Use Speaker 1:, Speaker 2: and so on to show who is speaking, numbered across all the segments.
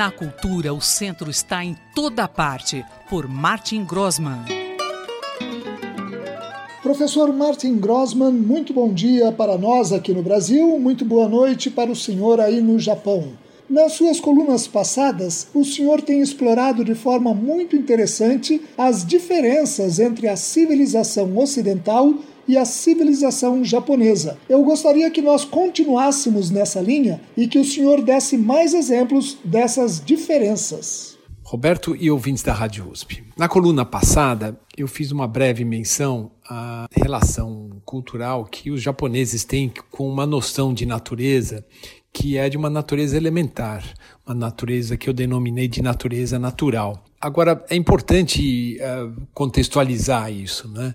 Speaker 1: Na cultura, o centro está em toda parte, por Martin Grossman.
Speaker 2: Professor Martin Grossman, muito bom dia para nós aqui no Brasil, muito boa noite para o senhor aí no Japão. Nas suas colunas passadas, o senhor tem explorado de forma muito interessante as diferenças entre a civilização ocidental e a civilização japonesa. Eu gostaria que nós continuássemos nessa linha e que o senhor desse mais exemplos dessas diferenças.
Speaker 3: Roberto e ouvintes da Rádio USP. Na coluna passada, eu fiz uma breve menção à relação cultural que os japoneses têm com uma noção de natureza que é de uma natureza elementar, uma natureza que eu denominei de natureza natural. Agora, é importante uh, contextualizar isso, né?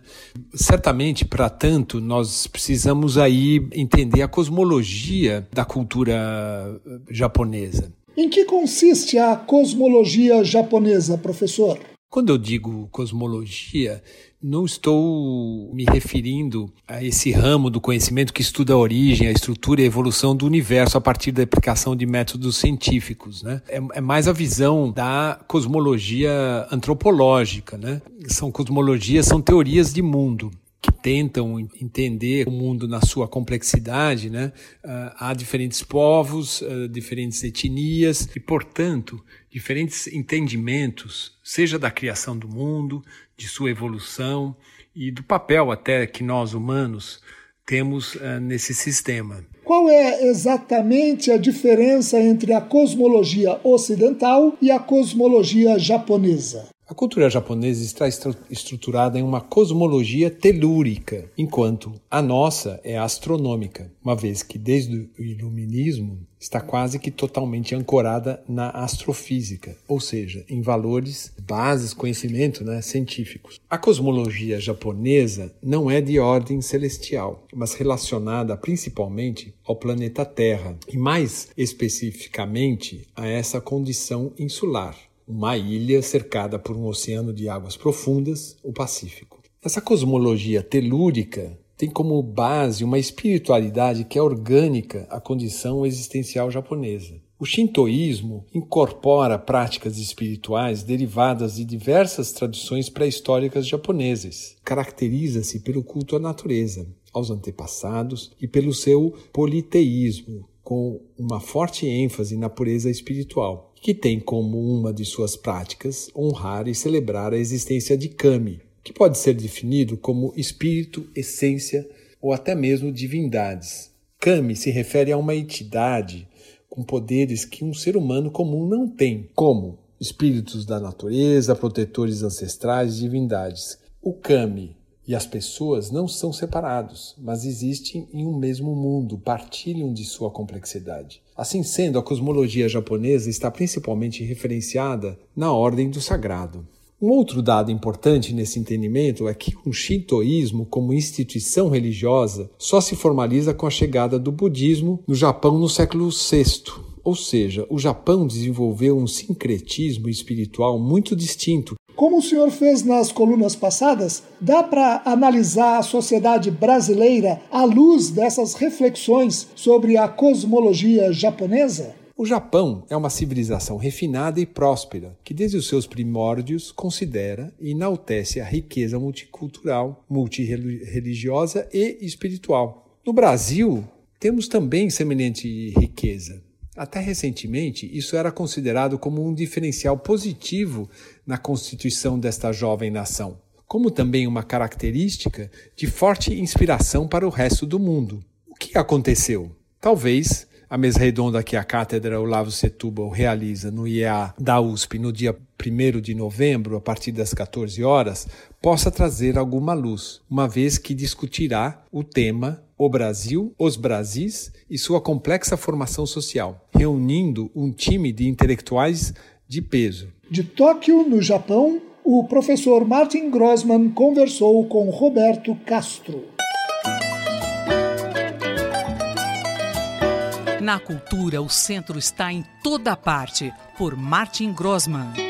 Speaker 3: Certamente, para tanto, nós precisamos aí entender a cosmologia da cultura japonesa.
Speaker 2: Em que consiste a cosmologia japonesa, professor?
Speaker 3: Quando eu digo cosmologia, não estou me referindo a esse ramo do conhecimento que estuda a origem, a estrutura e a evolução do universo a partir da aplicação de métodos científicos. Né? É, é mais a visão da cosmologia antropológica. Né? São cosmologias, são teorias de mundo tentam entender o mundo na sua complexidade, né? Uh, há diferentes povos, uh, diferentes etnias e, portanto, diferentes entendimentos, seja da criação do mundo, de sua evolução e do papel até que nós humanos temos uh, nesse sistema.
Speaker 2: Qual é exatamente a diferença entre a cosmologia ocidental e a cosmologia japonesa?
Speaker 3: A cultura japonesa está estruturada em uma cosmologia telúrica, enquanto a nossa é astronômica, uma vez que desde o iluminismo está quase que totalmente ancorada na astrofísica, ou seja, em valores, bases, conhecimento né, científicos. A cosmologia japonesa não é de ordem celestial, mas relacionada principalmente ao planeta Terra, e mais especificamente a essa condição insular uma ilha cercada por um oceano de águas profundas, o Pacífico. Essa cosmologia telúrica tem como base uma espiritualidade que é orgânica à condição existencial japonesa. O shintoísmo incorpora práticas espirituais derivadas de diversas tradições pré-históricas japonesas. Caracteriza-se pelo culto à natureza, aos antepassados e pelo seu politeísmo, com uma forte ênfase na pureza espiritual que tem como uma de suas práticas honrar e celebrar a existência de Kami, que pode ser definido como espírito, essência ou até mesmo divindades. Kami se refere a uma entidade com poderes que um ser humano comum não tem, como espíritos da natureza, protetores ancestrais e divindades. O Kami e as pessoas não são separados, mas existem em um mesmo mundo, partilham de sua complexidade. Assim sendo, a cosmologia japonesa está principalmente referenciada na ordem do sagrado. Um outro dado importante nesse entendimento é que o shintoísmo, como instituição religiosa, só se formaliza com a chegada do budismo no Japão no século VI, ou seja, o Japão desenvolveu um sincretismo espiritual muito distinto
Speaker 2: como o senhor fez nas colunas passadas, dá para analisar a sociedade brasileira à luz dessas reflexões sobre a cosmologia japonesa?
Speaker 3: O Japão é uma civilização refinada e próspera, que desde os seus primórdios considera e enaltece a riqueza multicultural, multireligiosa e espiritual. No Brasil, temos também semelhante riqueza. Até recentemente, isso era considerado como um diferencial positivo na constituição desta jovem nação, como também uma característica de forte inspiração para o resto do mundo. O que aconteceu? Talvez a mesa redonda que a Cátedra Olavo Setúbal realiza no IEA da USP no dia 1 de novembro, a partir das 14 horas, possa trazer alguma luz, uma vez que discutirá o tema O Brasil, os Brasis e sua complexa formação social, reunindo um time de intelectuais de peso.
Speaker 2: De Tóquio, no Japão, o professor Martin Grossman conversou com Roberto Castro.
Speaker 1: Na cultura, o centro está em toda parte, por Martin Grossman.